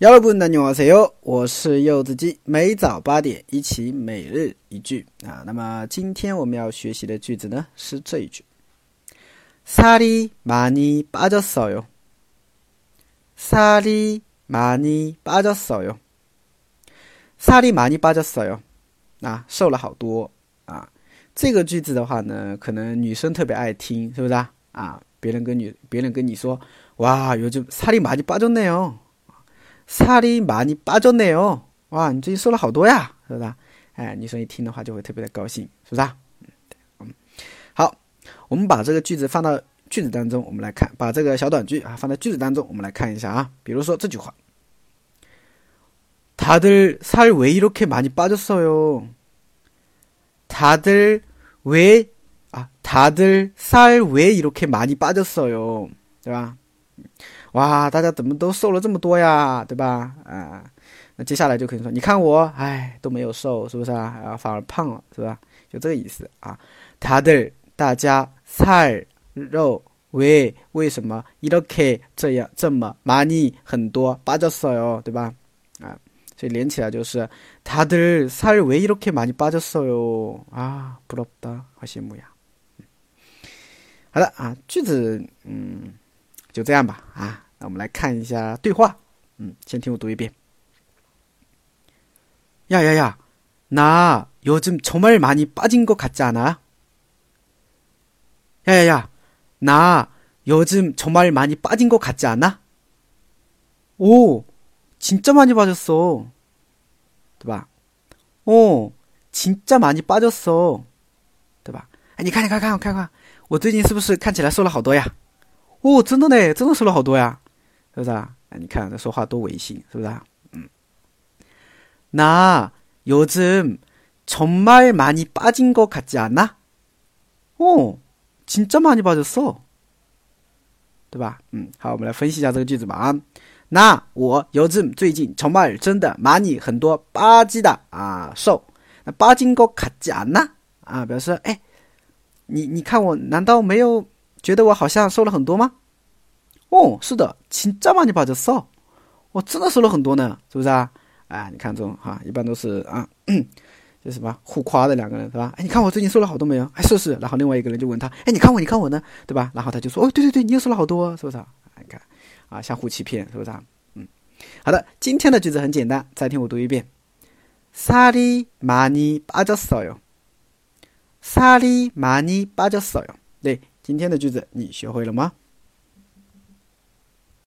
여러분안녕하세요，我是柚子鸡，每早八点一起每日一句啊。那么今天我们要学习的句子呢是这一句：살이많이빠졌어 요。 살이많이빠졌어 요。 살이많이빠졌어 요。 啊，瘦了好多啊。这个句子的话呢，可能女生特别爱听，是不是啊？啊，别人跟女，别人跟你说，哇，요즘살이많이빠졌네 요。 살이많이빠졌네 요， 哇，你最近瘦了好多呀，是不是？哎，女生一听的话就会特别的高兴，是不是？嗯，好，我们把这个句子放到句子当中，我们来看，把这个小短句啊放在句子当中，我们来看一下啊。比如说这句话：다들살왜이렇게많이빠졌어 요？ 다들왜아다들살왜이렇게많이빠졌어 요？ 对吧？ 哇，大家怎么都瘦了这么多呀，对吧？啊，那接下来就可以说，你看我，哎，都没有瘦，是不是啊？啊，反而胖了，是吧？就这个意思啊。다들大家菜肉喂为什么이렇게这样这么많이很多빠졌어 요， 对吧？啊，所以连起来就是다들살왜이렇게많이빠졌어 요？ 啊，부럽 다， 好羡慕呀。好的啊，句子嗯，就这样吧啊。 那我们来看一下对话。嗯，先听我读一遍。야야야나요즘정말많이빠진것같지않아야야야나요즘정말많이빠진것같지않아오진짜많이빠졌어对吧？哦，진짜많이빠졌어对吧？哎，你看，你看，看，看看，我最近是不是看起来瘦了好多呀？哦，真的呢，真的瘦了好多呀！ 是不是啊？哎，你看这说话多违心，是不是啊？嗯，나요즘정말많이빠진것같지않아어진짜많이빠졌어对吧？嗯，好，我们来分析一下这个句子吧。啊，那我요즘最近정말真的많이很多빠지다啊瘦，那빠진것같지않아啊表示哎，你你看我难道没有觉得我好像瘦了很多吗？ 哦，是的，진짜많이빠졌 어， 我真的瘦了很多呢，是不是啊？哎，你看这种哈，一般都是啊，就什么互夸的两个人是吧？哎，你看我最近瘦了好多没有？哎，是是。然后另外一个人就问他，哎，你看我，你看我呢，对吧？然后他就说，哦，对对对，你也瘦了好多，是不是啊？你看，啊，相互欺骗，是不是啊？嗯，好的，今天的句子很简单，再听我读一遍。살이많이빠졌어 요。 살이많이빠졌어 요。 对，今天的句子你学会了吗？